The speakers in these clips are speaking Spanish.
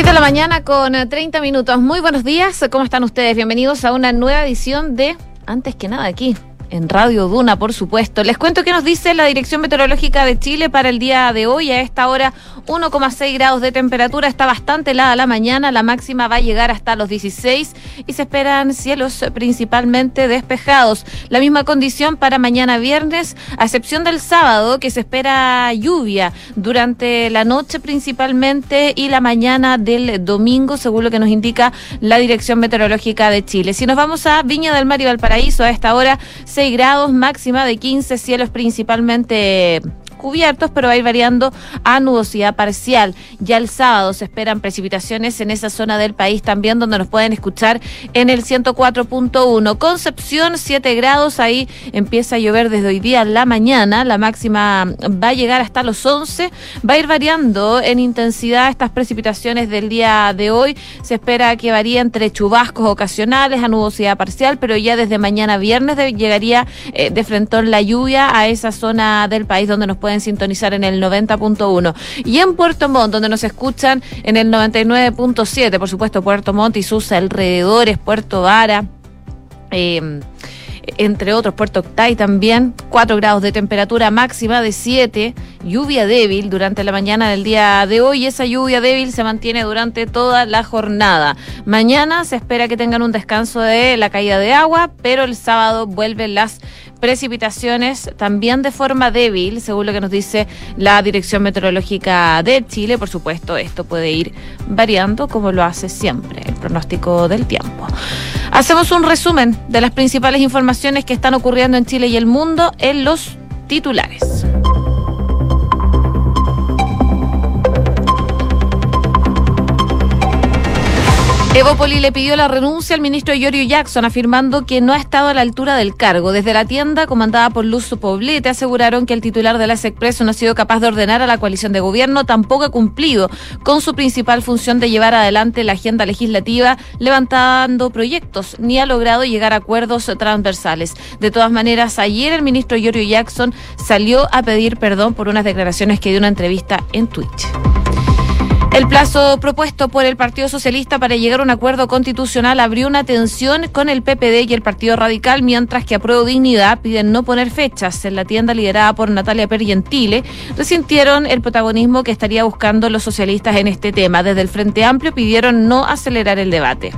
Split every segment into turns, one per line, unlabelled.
6 de la mañana con 30 eh, minutos. Muy buenos días, ¿cómo están ustedes? Bienvenidos a una nueva edición de Antes que nada aquí, en Radio Duna, por supuesto. Les cuento qué nos dice la Dirección Meteorológica de Chile para el día de hoy. A esta hora, 1,6 grados de temperatura. Está bastante helada la mañana. La máxima va a llegar hasta los 16 y se esperan cielos principalmente despejados. La misma condición para mañana viernes, a excepción del sábado, que se espera lluvia durante la noche principalmente y la mañana del domingo, según lo que nos indica la Dirección Meteorológica de Chile. Si nos vamos a Viña del Mar y Valparaíso, a esta hora 6 grados, máxima de 15, cielos principalmente cubiertos, pero va a ir variando a nubosidad parcial. Ya el sábado se esperan precipitaciones en esa zona del país también, donde nos pueden escuchar en el 104.1. Concepción, 7 grados, ahí empieza a llover desde hoy día la mañana. La máxima va a llegar hasta los 11. Va a ir variando en intensidad estas precipitaciones del día de hoy. Se espera que varíe entre chubascos ocasionales a nubosidad parcial, pero ya desde mañana viernes llegaría eh, de frente la lluvia a esa zona del país donde nos pueden pueden sintonizar en el 90.1. Y en Puerto Montt, donde nos escuchan en el 99.7, por supuesto, Puerto Montt y sus alrededores, Puerto Vara. Eh, entre otros, Puerto Octay también, 4 grados de temperatura máxima de 7, lluvia débil durante la mañana del día de hoy. Esa lluvia débil se mantiene durante toda la jornada. Mañana se espera que tengan un descanso de la caída de agua, pero el sábado vuelven las precipitaciones también de forma débil, según lo que nos dice la Dirección Meteorológica de Chile. Por supuesto, esto puede ir variando como lo hace siempre el pronóstico del tiempo. Hacemos un resumen de las principales informaciones que están ocurriendo en Chile y el mundo en los titulares. Evopoli le pidió la renuncia al ministro Giorgio Jackson, afirmando que no ha estado a la altura del cargo. Desde la tienda, comandada por Luz Poblete, aseguraron que el titular de la Expreso no ha sido capaz de ordenar a la coalición de gobierno, tampoco ha cumplido con su principal función de llevar adelante la agenda legislativa, levantando proyectos, ni ha logrado llegar a acuerdos transversales. De todas maneras, ayer el ministro Giorgio Jackson salió a pedir perdón por unas declaraciones que dio una entrevista en Twitch. El plazo propuesto por el Partido Socialista para llegar a un acuerdo constitucional abrió una tensión con el PPD y el Partido Radical, mientras que a Prueba Dignidad piden no poner fechas. En la tienda liderada por Natalia Pergentile, resintieron el protagonismo que estaría buscando los socialistas en este tema. Desde el Frente Amplio pidieron no acelerar el debate.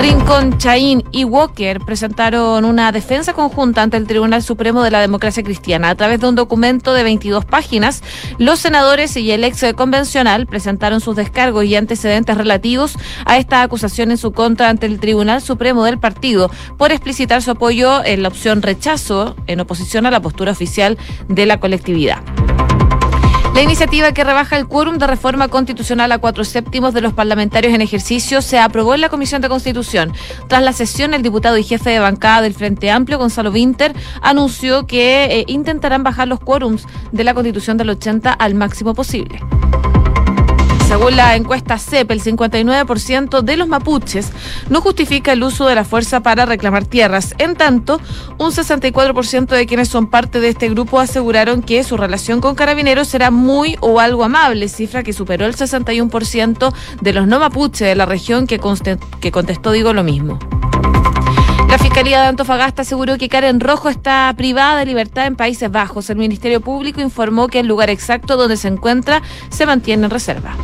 Rincón, Chaín y Walker presentaron una defensa conjunta ante el Tribunal Supremo de la Democracia Cristiana. A través de un documento de 22 páginas, los senadores y el ex convencional presentaron sus descargos y antecedentes relativos a esta acusación en su contra ante el Tribunal Supremo del partido por explicitar su apoyo en la opción rechazo en oposición a la postura oficial de la colectividad. La iniciativa que rebaja el quórum de reforma constitucional a cuatro séptimos de los parlamentarios en ejercicio se aprobó en la Comisión de Constitución. Tras la sesión, el diputado y jefe de bancada del Frente Amplio, Gonzalo Winter, anunció que eh, intentarán bajar los quórums de la Constitución del 80 al máximo posible. Según la encuesta CEP, el 59% de los mapuches no justifica el uso de la fuerza para reclamar tierras. En tanto, un 64% de quienes son parte de este grupo aseguraron que su relación con carabineros será muy o algo amable, cifra que superó el 61% de los no mapuches de la región que, que contestó digo lo mismo. La Fiscalía de Antofagasta aseguró que Karen Rojo está privada de libertad en Países Bajos. El Ministerio Público informó que el lugar exacto donde se encuentra se mantiene en reserva.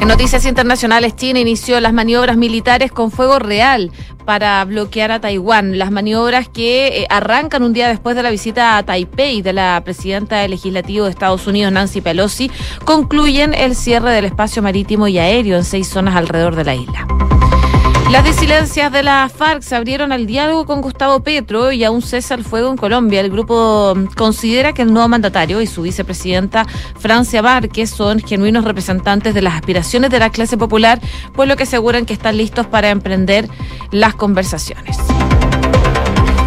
En noticias internacionales, China inició las maniobras militares con fuego real para bloquear a Taiwán. Las maniobras que eh, arrancan un día después de la visita a Taipei de la presidenta del legislativo de Estados Unidos, Nancy Pelosi, concluyen el cierre del espacio marítimo y aéreo en seis zonas alrededor de la isla. Las disidencias de la FARC se abrieron al diálogo con Gustavo Petro y a un cese al fuego en Colombia. El grupo considera que el nuevo mandatario y su vicepresidenta Francia Várquez son genuinos representantes de las aspiraciones de la clase popular, por lo que aseguran que están listos para emprender las conversaciones.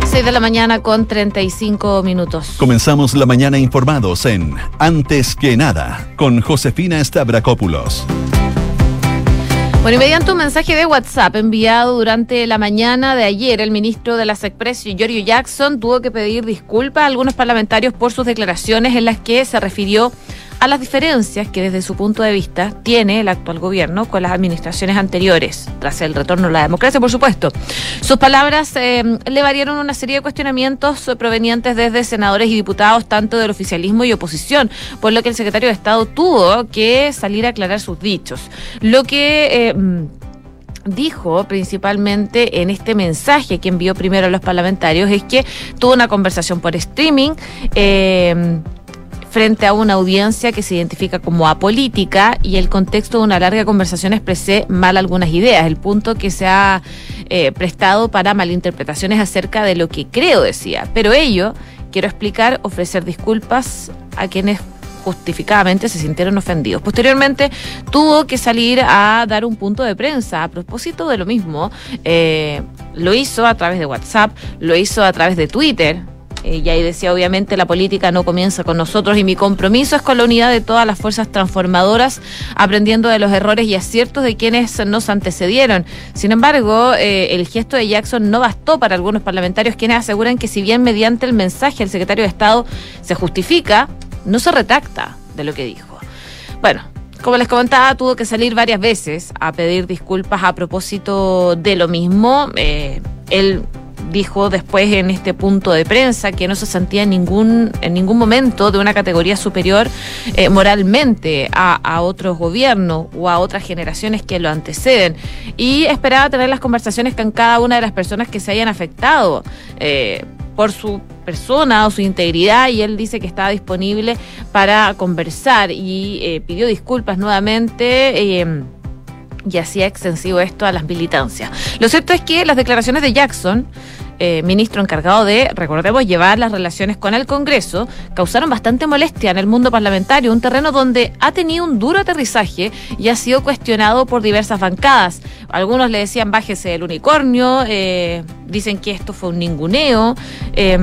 6 de la mañana con 35 minutos.
Comenzamos la mañana informados en Antes que nada con Josefina Stavrakopoulos.
Bueno, y mediante un mensaje de WhatsApp enviado durante la mañana de ayer, el ministro de las Express, Giorgio Jackson, tuvo que pedir disculpas a algunos parlamentarios por sus declaraciones en las que se refirió a las diferencias que desde su punto de vista tiene el actual gobierno con las administraciones anteriores, tras el retorno a la democracia, por supuesto. Sus palabras eh, le variaron una serie de cuestionamientos provenientes desde senadores y diputados, tanto del oficialismo y oposición, por lo que el secretario de Estado tuvo que salir a aclarar sus dichos. Lo que... Eh, dijo principalmente en este mensaje que envió primero a los parlamentarios es que tuvo una conversación por streaming eh, frente a una audiencia que se identifica como apolítica y el contexto de una larga conversación expresé mal algunas ideas, el punto que se ha eh, prestado para malinterpretaciones acerca de lo que creo decía. Pero ello, quiero explicar, ofrecer disculpas a quienes justificadamente se sintieron ofendidos. Posteriormente tuvo que salir a dar un punto de prensa a propósito de lo mismo. Eh, lo hizo a través de WhatsApp, lo hizo a través de Twitter, eh, y ahí decía, obviamente, la política no comienza con nosotros y mi compromiso es con la unidad de todas las fuerzas transformadoras, aprendiendo de los errores y aciertos de quienes nos antecedieron. Sin embargo, eh, el gesto de Jackson no bastó para algunos parlamentarios quienes aseguran que si bien mediante el mensaje el secretario de Estado se justifica, no se retracta de lo que dijo. Bueno, como les comentaba, tuvo que salir varias veces a pedir disculpas a propósito de lo mismo. Eh, él dijo después en este punto de prensa que no se sentía en ningún, en ningún momento de una categoría superior eh, moralmente a, otros gobiernos o a otras generaciones que lo anteceden. Y esperaba tener las conversaciones con cada una de las personas que se hayan afectado. Eh, por su persona o su integridad y él dice que estaba disponible para conversar y eh, pidió disculpas nuevamente. Eh, y hacía extensivo esto a las militancias. Lo cierto es que las declaraciones de Jackson eh, ministro encargado de, recordemos, llevar las relaciones con el Congreso, causaron bastante molestia en el mundo parlamentario, un terreno donde ha tenido un duro aterrizaje y ha sido cuestionado por diversas bancadas. Algunos le decían bájese el unicornio, eh, dicen que esto fue un ninguneo. Eh,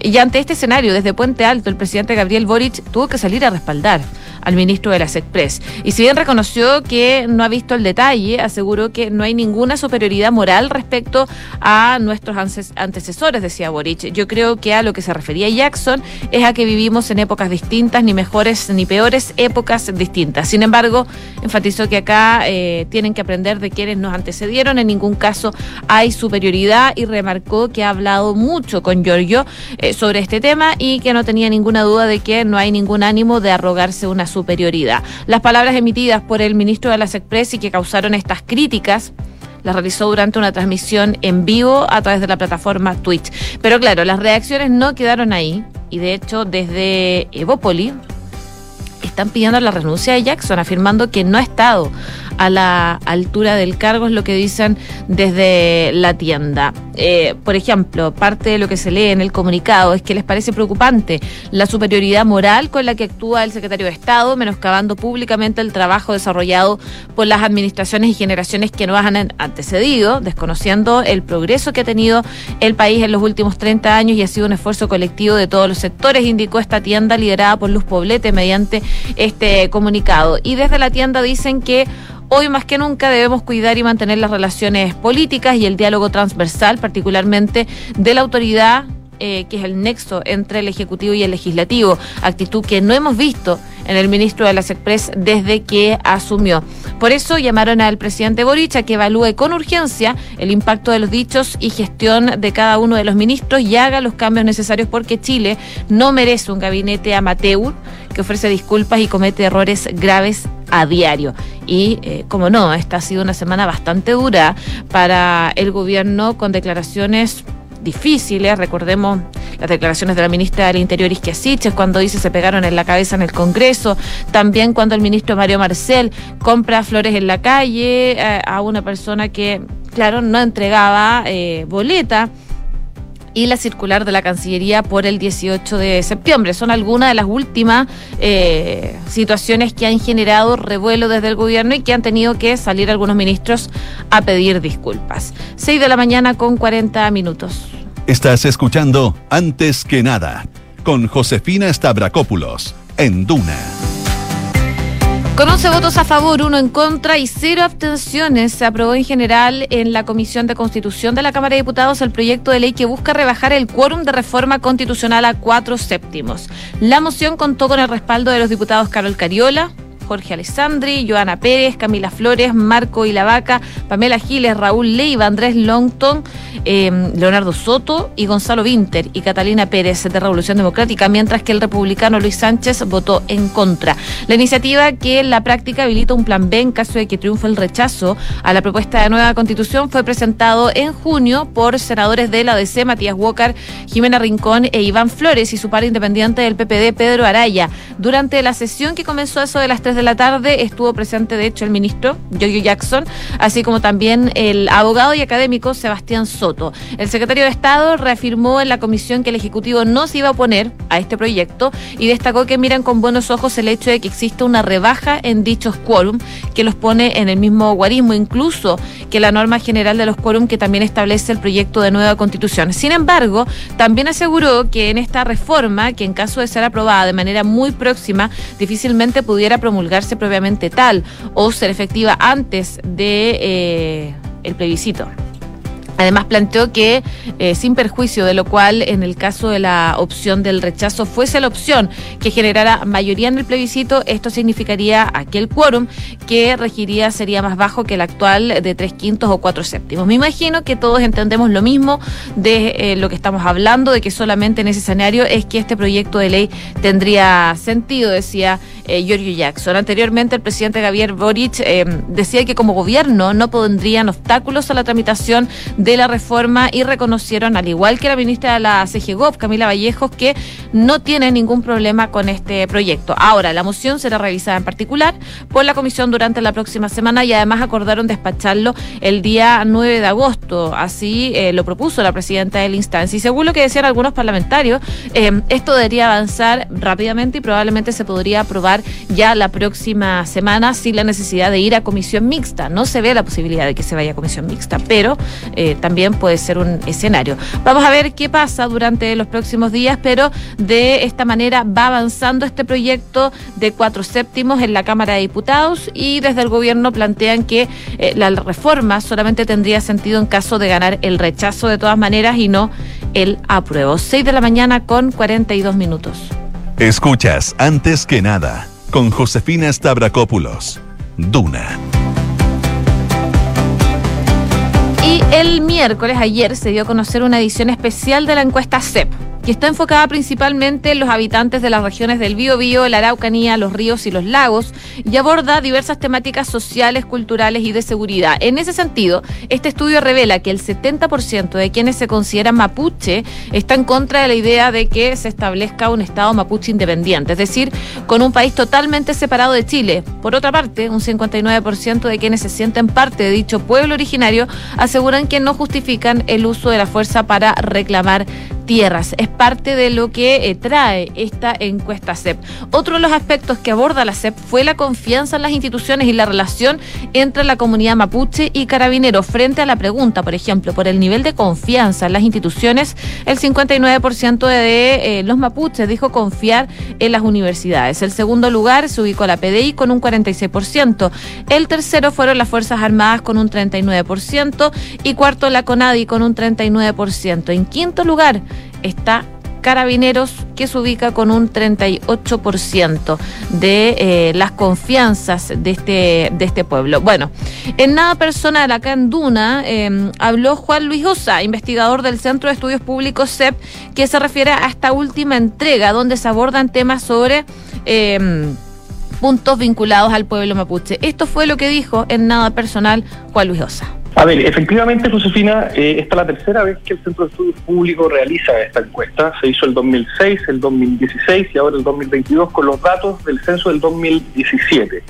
y ante este escenario, desde Puente Alto, el presidente Gabriel Boric tuvo que salir a respaldar al ministro de las Express. Y si bien reconoció que no ha visto el detalle, aseguró que no hay ninguna superioridad moral respecto a nuestros antecesores, decía Boric. Yo creo que a lo que se refería Jackson es a que vivimos en épocas distintas, ni mejores ni peores épocas distintas. Sin embargo, enfatizó que acá eh, tienen que aprender de quienes nos antecedieron. En ningún caso hay superioridad y remarcó que ha hablado mucho con Giorgio eh, sobre este tema y que no tenía ninguna duda de que no hay ningún ánimo de arrogarse una superioridad. Las palabras emitidas por el ministro de las Express y que causaron estas críticas las realizó durante una transmisión en vivo a través de la plataforma Twitch. Pero claro, las reacciones no quedaron ahí y de hecho desde Evópoli están pidiendo la renuncia de Jackson, afirmando que no ha estado a la altura del cargo, es lo que dicen desde la tienda. Eh, por ejemplo, parte de lo que se lee en el comunicado es que les parece preocupante la superioridad moral con la que actúa el secretario de Estado, menoscabando públicamente el trabajo desarrollado por las administraciones y generaciones que nos han antecedido, desconociendo el progreso que ha tenido el país en los últimos 30 años y ha sido un esfuerzo colectivo de todos los sectores, indicó esta tienda liderada por Luz Poblete mediante este comunicado. Y desde la tienda dicen que Hoy más que nunca debemos cuidar y mantener las relaciones políticas y el diálogo transversal, particularmente de la autoridad eh, que es el nexo entre el Ejecutivo y el Legislativo, actitud que no hemos visto en el ministro de las Express desde que asumió. Por eso llamaron al presidente Boric a que evalúe con urgencia el impacto de los dichos y gestión de cada uno de los ministros y haga los cambios necesarios porque Chile no merece un gabinete amateur que ofrece disculpas y comete errores graves a diario. Y, eh, como no, esta ha sido una semana bastante dura para el gobierno con declaraciones difíciles. Recordemos las declaraciones de la ministra del Interior, Isquia cuando dice se pegaron en la cabeza en el Congreso. También cuando el ministro Mario Marcel compra flores en la calle eh, a una persona que, claro, no entregaba eh, boleta y la circular de la Cancillería por el 18 de septiembre. Son algunas de las últimas eh, situaciones que han generado revuelo desde el gobierno y que han tenido que salir algunos ministros a pedir disculpas. 6 de la mañana con 40 minutos.
Estás escuchando Antes que nada con Josefina Stavrakopoulos en Duna
Con 11 votos a favor, uno en contra y cero abstenciones, se aprobó en general en la Comisión de Constitución de la Cámara de Diputados el proyecto de ley que busca rebajar el quórum de reforma constitucional a cuatro séptimos. La moción contó con el respaldo de los diputados Carol Cariola, Jorge Alessandri, Joana Pérez, Camila Flores, Marco Ilavaca, Pamela Giles, Raúl Leiva, Andrés Longton, em, Leonardo Soto y Gonzalo Winter y Catalina Pérez de Revolución Democrática, mientras que el republicano Luis Sánchez votó en contra. La iniciativa que en la práctica habilita un plan B en caso de que triunfe el rechazo a la propuesta de nueva constitución fue presentado en junio por senadores de la DC, Matías Walker, Jimena Rincón e Iván Flores y su par independiente del PPD, Pedro Araya. Durante la sesión que comenzó eso de las tres de la tarde estuvo presente, de hecho, el ministro Giorgio Jackson, así como también el abogado y académico Sebastián Soto. El secretario de Estado reafirmó en la comisión que el Ejecutivo no se iba a oponer a este proyecto y destacó que miran con buenos ojos el hecho de que exista una rebaja en dichos quórum que los pone en el mismo guarismo, incluso que la norma general de los quórum que también establece el proyecto de nueva constitución. Sin embargo, también aseguró que en esta reforma, que en caso de ser aprobada de manera muy próxima, difícilmente pudiera promulgar propiamente tal o ser efectiva antes de eh, el plebiscito. Además planteó que, eh, sin perjuicio de lo cual, en el caso de la opción del rechazo fuese la opción que generara mayoría en el plebiscito, esto significaría aquel quórum que regiría sería más bajo que el actual de tres quintos o cuatro séptimos. Me imagino que todos entendemos lo mismo de eh, lo que estamos hablando, de que solamente en ese escenario es que este proyecto de ley tendría sentido, decía eh, Giorgio Jackson. Anteriormente, el presidente Javier Boric decía que como gobierno no pondrían obstáculos a la tramitación de la reforma y reconocieron, al igual que la ministra de la CGGOP, Camila Vallejos, que no tiene ningún problema con este proyecto. Ahora, la moción será revisada en particular por la comisión durante la próxima semana y además acordaron despacharlo el día 9 de agosto. Así eh, lo propuso la presidenta de la instancia. Y según lo que decían algunos parlamentarios, eh, esto debería avanzar rápidamente y probablemente se podría ya la próxima semana sin la necesidad de ir a comisión mixta. No se ve la posibilidad de que se vaya a comisión mixta, pero eh, también puede ser un escenario. Vamos a ver qué pasa durante los próximos días, pero de esta manera va avanzando este proyecto de cuatro séptimos en la Cámara de Diputados y desde el gobierno plantean que eh, la reforma solamente tendría sentido en caso de ganar el rechazo de todas maneras y no el apruebo. 6 de la mañana con 42 minutos.
Escuchas antes que nada con Josefina Stavrakopoulos. Duna
el miércoles, ayer, se dio a conocer una edición especial de la encuesta CEP que está enfocada principalmente en los habitantes de las regiones del Biobío, la Araucanía, los ríos y los lagos, y aborda diversas temáticas sociales, culturales y de seguridad. En ese sentido, este estudio revela que el 70% de quienes se consideran mapuche está en contra de la idea de que se establezca un Estado mapuche independiente, es decir, con un país totalmente separado de Chile. Por otra parte, un 59% de quienes se sienten parte de dicho pueblo originario aseguran que no justifican el uso de la fuerza para reclamar tierras. Es parte de lo que eh, trae esta encuesta CEP. Otro de los aspectos que aborda la CEP fue la confianza en las instituciones y la relación entre la comunidad mapuche y carabinero. Frente a la pregunta, por ejemplo, por el nivel de confianza en las instituciones, el 59% de eh, los mapuches dijo confiar en las universidades. El segundo lugar se ubicó la PDI con un 46%. El tercero fueron las Fuerzas Armadas con un 39% y cuarto la CONADI con un 39%. En quinto lugar, está Carabineros, que se ubica con un 38% de eh, las confianzas de este, de este pueblo. Bueno, en nada personal, acá en Duna, em, habló Juan Luis Osa, investigador del Centro de Estudios Públicos CEP, que se refiere a esta última entrega, donde se abordan temas sobre em, puntos vinculados al pueblo mapuche. Esto fue lo que dijo en nada personal Juan Luis Osa.
A ver, efectivamente, Josefina, eh, esta es la tercera vez que el Centro de Estudios Públicos realiza esta encuesta. Se hizo el 2006, el 2016 y ahora el 2022 con los datos del censo del 2017.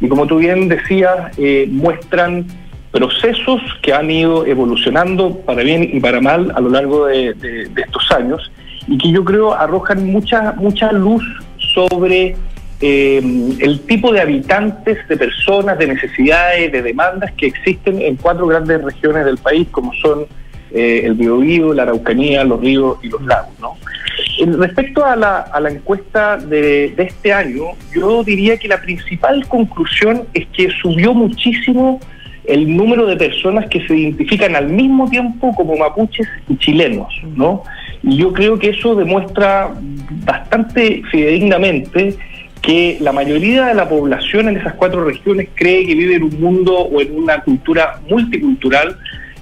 Y como tú bien decías, eh, muestran procesos que han ido evolucionando para bien y para mal a lo largo de, de estos años y que yo creo arrojan mucha, mucha luz sobre eh, el tipo de habitantes, de personas, de necesidades, de demandas que existen en cuatro grandes regiones del país, como son eh, el Biobío, la Araucanía, los ríos y los lagos. ¿no? Respecto a la, encuesta de, de, este año, yo diría que la principal conclusión es que subió muchísimo el número de personas que se identifican al mismo tiempo como mapuches y chilenos, ¿no? Y yo creo que eso demuestra bastante fidedignamente que la mayoría de la población en esas cuatro regiones cree que vive en un mundo o en una cultura multicultural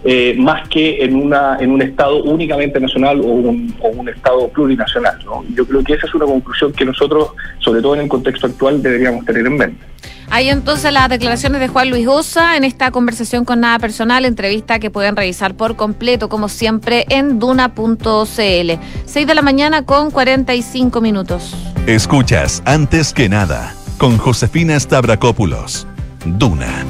eh, más que en una en un estado únicamente nacional o un, o un estado plurinacional. ¿no? Yo creo que esa es una conclusión que nosotros, sobre todo en el contexto actual, deberíamos tener en mente.
Hay entonces las declaraciones de Juan Luis Osa en esta conversación con Nada Personal, entrevista que pueden revisar por completo, como siempre, en duna.cl. 6 de la mañana con 45 minutos.
Escuchas antes que nada con Josefina Stavrakopoulos. Duna.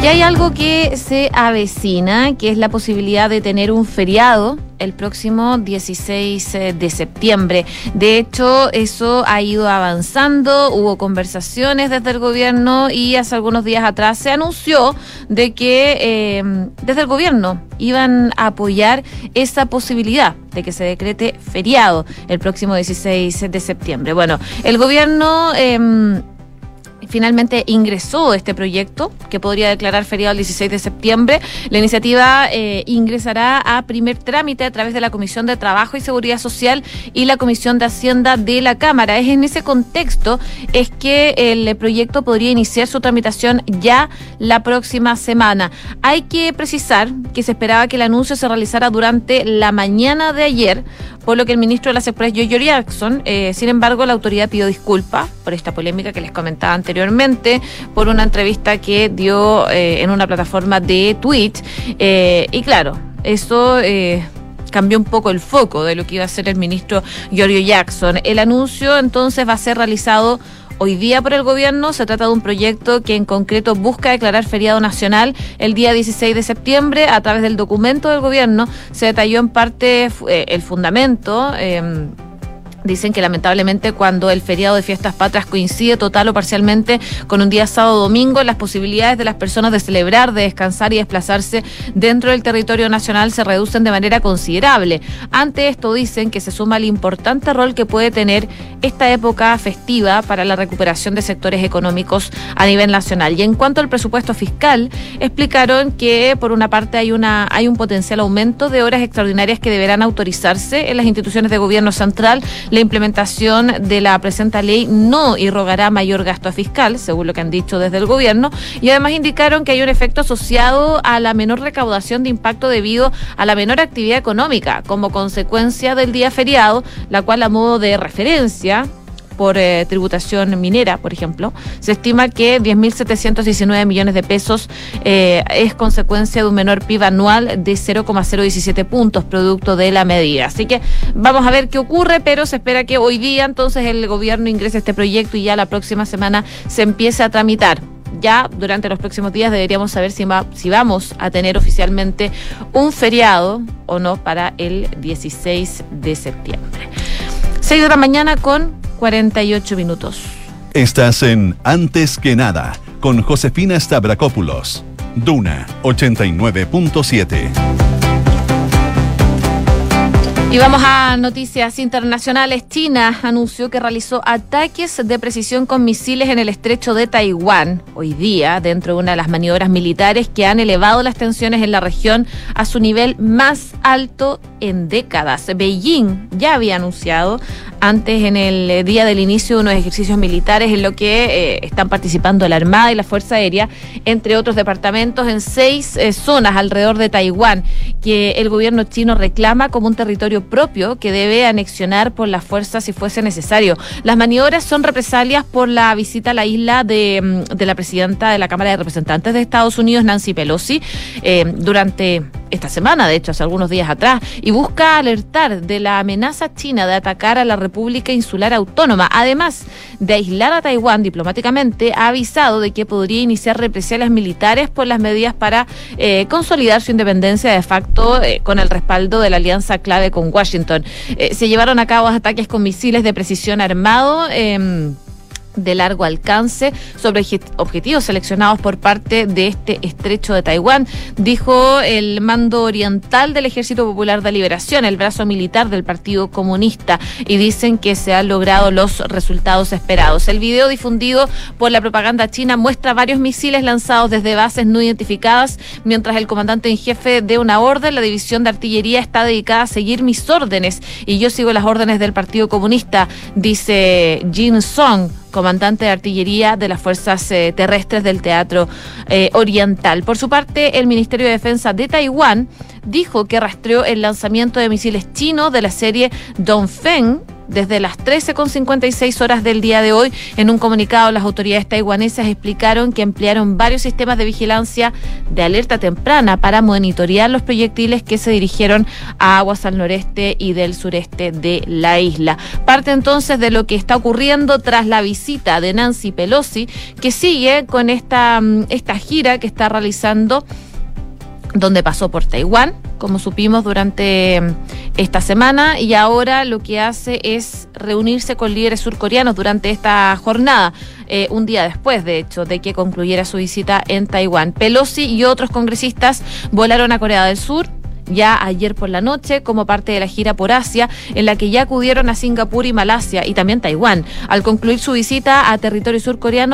Y hay algo que se avecina, que es la posibilidad de tener un feriado el próximo 16 eh, de septiembre. De hecho, eso ha ido avanzando, hubo conversaciones desde el gobierno y hace algunos días atrás se anunció de que eh, desde el gobierno iban a apoyar esa posibilidad de que se decrete feriado el próximo 16 de septiembre. Bueno, el gobierno... Eh, finalmente ingresó este proyecto que podría declarar feriado el 16 de septiembre. La iniciativa eh, ingresará a primer trámite a través de la Comisión de Trabajo y Seguridad Social y la Comisión de Hacienda de la Cámara. Es en ese contexto es que el proyecto podría iniciar su tramitación ya la próxima semana. Hay que precisar que se esperaba que el anuncio se realizara durante la mañana de ayer, por lo que el ministro de las Express, Jojo Jackson, eh, sin embargo, la autoridad pidió disculpas por esta polémica que les comentaba anteriormente, por una entrevista que dio eh, en una plataforma de Twitch. Eh, y claro, eso cambió un poco el foco de lo que iba a ser el ministro Giorgio Jackson. El anuncio entonces va a ser realizado hoy día por el gobierno. Se trata de un proyecto que en concreto busca declarar feriado nacional el día 16 de septiembre. A través del documento del gobierno se detalló en parte eh, el fundamento. Eh, Dicen que lamentablemente cuando el feriado de fiestas patrias coincide total o parcialmente con un día sábado domingo, las posibilidades de las personas de celebrar, de descansar y desplazarse dentro del territorio nacional se reducen de manera considerable. Ante esto dicen que se suma el importante rol que puede tener esta época festiva para la recuperación de sectores económicos a nivel nacional. Y en cuanto al presupuesto fiscal, explicaron que por una parte hay una hay un potencial aumento de horas extraordinarias que deberán autorizarse en las instituciones de gobierno central la implementación de la presente ley no irrogará mayor gasto fiscal, según lo que han dicho desde el gobierno, y además indicaron que hay un efecto asociado a la menor recaudación de impacto debido a la menor actividad económica como consecuencia del día feriado, la cual a modo de referencia por eh, tributación minera, por ejemplo, se estima que 10.719 millones de pesos eh, es consecuencia de un menor PIB anual de 0,017 puntos, producto de la medida. Así que vamos a ver qué ocurre, pero se espera que hoy día entonces el gobierno ingrese este proyecto y ya la próxima semana se empiece a tramitar ya durante los próximos días deberíamos saber si, si, vamos a tener oficialmente un feriado o no para el 16 de septiembre. 6 de la mañana con 48 minutos.
Estás en Antes que nada con Josefina Stavrakopoulos. Duna 89.7.
Y vamos a noticias internacionales. China anunció que realizó ataques de precisión con misiles en el estrecho de Taiwán hoy día, dentro de una de las maniobras militares que han elevado las tensiones en la región a su nivel más alto en décadas. Beijing ya había anunciado antes en el día del inicio de unos ejercicios militares en lo que eh, están participando la Armada y la Fuerza Aérea, entre otros departamentos, en seis eh, zonas alrededor de Taiwán, que el gobierno chino reclama como un territorio propio que debe anexionar por la fuerza si fuese necesario. Las maniobras son represalias por la visita a la isla de, mm, de la presidenta de la Cámara de Representantes de Estados Unidos, Nancy Pelosi, eh, durante esta semana, de hecho, hace algunos días atrás, y busca alertar de la amenaza china de atacar a la República Insular Autónoma. Además de aislar a Taiwán diplomáticamente, ha avisado de que podría iniciar represalias militares por las medidas para eh, consolidar su independencia de facto eh, con el respaldo de la alianza clave con Washington. Eh, se llevaron a cabo ataques con misiles de precisión armado. De largo alcance sobre objetivos seleccionados por parte de este estrecho de Taiwán, dijo el mando oriental del Ejército Popular de Liberación, el brazo militar del Partido Comunista, y dicen que se han logrado los resultados esperados. El video difundido por la propaganda china muestra varios misiles lanzados desde bases no identificadas, mientras el comandante en jefe de una orden, la división de artillería está dedicada a seguir mis órdenes y yo sigo las órdenes del Partido Comunista, dice Jin Song comandante de artillería de las fuerzas eh, terrestres del Teatro eh, Oriental. Por su parte, el Ministerio de Defensa de Taiwán dijo que rastreó el lanzamiento de misiles chinos de la serie Dongfeng desde las 13.56 horas del día de hoy. En un comunicado, las autoridades taiwanesas explicaron que emplearon varios sistemas de vigilancia de alerta temprana para monitorear los proyectiles que se dirigieron a aguas al noreste y del sureste de la isla. Parte entonces de lo que está ocurriendo tras la visita de Nancy Pelosi, que sigue con esta, mm, esta gira que está realizando donde pasó por Taiwán, como supimos durante mm, esta semana, y ahora lo que hace es reunirse con líderes surcoreanos durante esta jornada, eh, un día después, de hecho, de que concluyera su visita en Taiwán. Pelosi y otros congresistas volaron a Corea del Sur ya ayer por la noche como parte de la gira por Asia, en la que ya acudieron a Singapur y Malasia y también Taiwán. Al concluir su visita a territorio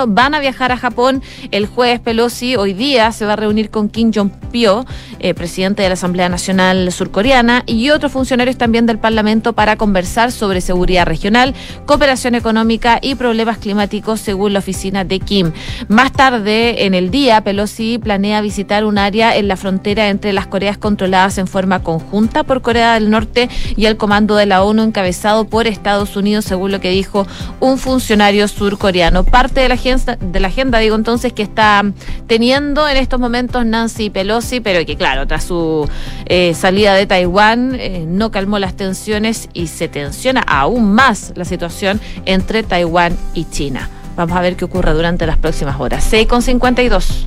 van a viajar a Japón. El jueves Pelosi hoy día se va a reunir con Kim Jong-pyo, eh, presidente de la Asamblea Nacional Surcoreana, y otros funcionarios también del Parlamento para conversar sobre seguridad regional, cooperación económica y problemas climáticos, según la oficina de Kim. Más tarde en el día, Pelosi planea visitar un área en la frontera entre las Coreas controladas en en forma conjunta por Corea del Norte y el comando de la ONU encabezado por Estados Unidos, según lo que dijo un funcionario surcoreano. Parte de la agenda, de la agenda digo entonces, que está teniendo en estos momentos Nancy Pelosi, pero que claro, tras su eh, salida de Taiwán eh, no calmó las tensiones y se tensiona aún más la situación entre Taiwán y China. Vamos a ver qué ocurre durante las próximas horas. 6 con 52.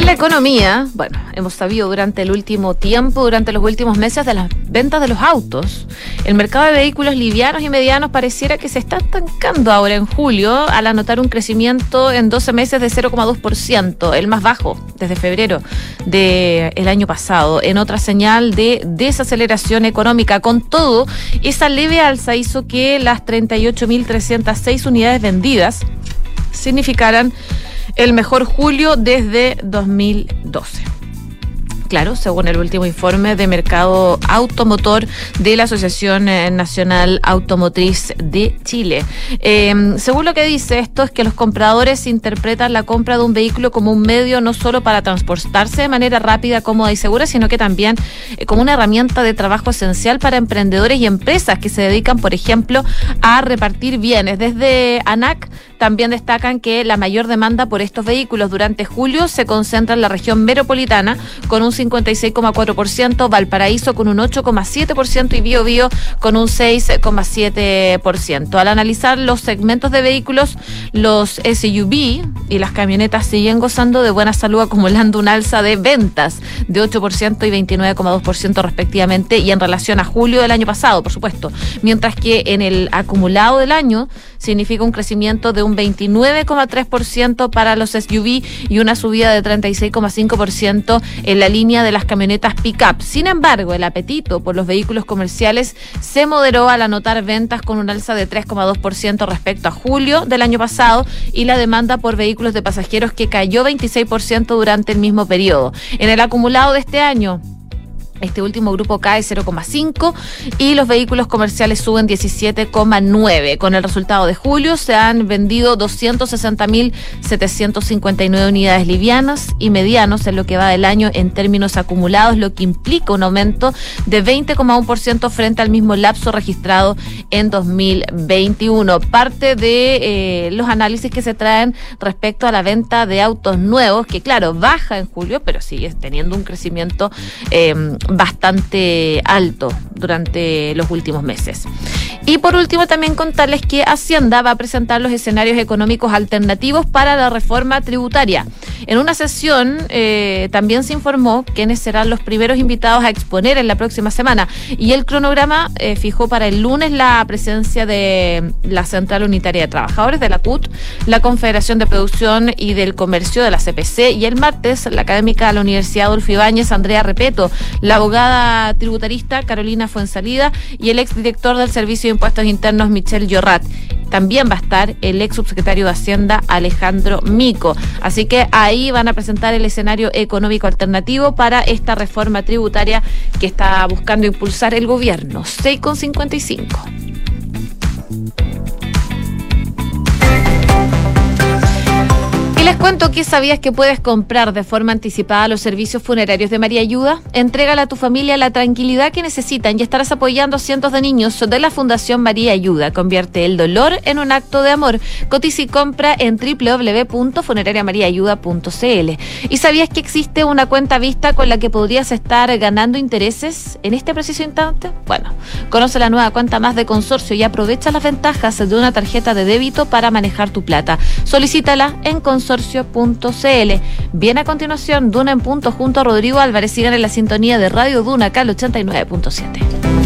En la economía, bueno, hemos sabido durante el último tiempo, durante los últimos meses, de las ventas de los autos. El mercado de vehículos livianos y medianos pareciera que se está estancando ahora en julio al anotar un crecimiento en 12 meses de 0,2%, el más bajo desde febrero del año pasado, en otra señal de desaceleración económica. Con todo, esa leve alza hizo que las 38.306 unidades vendidas significaran el mejor julio desde 2012 claro, según el último informe de mercado automotor de la Asociación eh, Nacional Automotriz de Chile. Em, según lo que dice esto es que los compradores interpretan la compra de un vehículo como un medio no solo para transportarse de manera rápida, cómoda y segura, sino que también eh, como una herramienta de trabajo esencial para emprendedores y empresas que se dedican, por ejemplo, a repartir bienes. Desde ANAC también destacan que la mayor demanda por estos vehículos durante julio se concentra en la región metropolitana con un 56,4%, Valparaíso con un 8,7% y Bio Bio con un 6,7%. Al analizar los segmentos de vehículos, los SUV y las camionetas siguen gozando de buena salud acumulando un alza de ventas de 8% y 29,2% respectivamente y en relación a julio del año pasado, por supuesto. Mientras que en el acumulado del año significa un crecimiento de un 29,3% para los SUV y una subida de 36,5% en la línea de las camionetas pick-up. Sin embargo, el apetito por los vehículos comerciales se moderó al anotar ventas con un alza de 3,2% respecto a julio del año pasado y la demanda por vehículos de pasajeros que cayó 26% durante el mismo periodo. En el acumulado de este año, este último grupo cae 0,5 y los vehículos comerciales suben 17,9. Con el resultado de julio se han vendido 260.759 unidades livianas y medianos en lo que va del año en términos acumulados, lo que implica un aumento de 20,1% frente al mismo lapso registrado en 2021. Parte de eh, los análisis que se traen respecto a la venta de autos nuevos, que claro, baja en julio, pero sigue teniendo un crecimiento eh, bastante alto durante los últimos meses. Y por último, también contarles que Hacienda va a presentar los escenarios económicos alternativos para la reforma tributaria. En una sesión eh, también se informó quiénes serán los primeros invitados a exponer en la próxima semana. Y el cronograma eh, fijó para el lunes la presencia de la Central Unitaria de Trabajadores, de la CUT, la Confederación de Producción y del Comercio de la CPC, y el martes la académica de la Universidad Adolfo Ibáñez, Andrea Repeto, la abogada tributarista Carolina Fuensalida y el exdirector del Servicio de Impuestos Internos, Michelle Llorat. También va a estar el ex subsecretario de Hacienda, Alejandro Mico. Así que ahí van a presentar el escenario económico alternativo para esta reforma tributaria que está buscando impulsar el gobierno. 6,55. Les cuento que sabías que puedes comprar de forma anticipada los servicios funerarios de María Ayuda. Entrégale a tu familia la tranquilidad que necesitan y estarás apoyando a cientos de niños de la Fundación María Ayuda. Convierte el dolor en un acto de amor. Cotiza y compra en www.funerariamariaayuda.cl. ¿Y sabías que existe una cuenta vista con la que podrías estar ganando intereses en este preciso instante? Bueno, conoce la nueva cuenta más de consorcio y aprovecha las ventajas de una tarjeta de débito para manejar tu plata. Solicítala en consorcio Bien a continuación, Duna en punto junto a Rodrigo Álvarez. Sigan en la sintonía de Radio Duna, acá 89.7.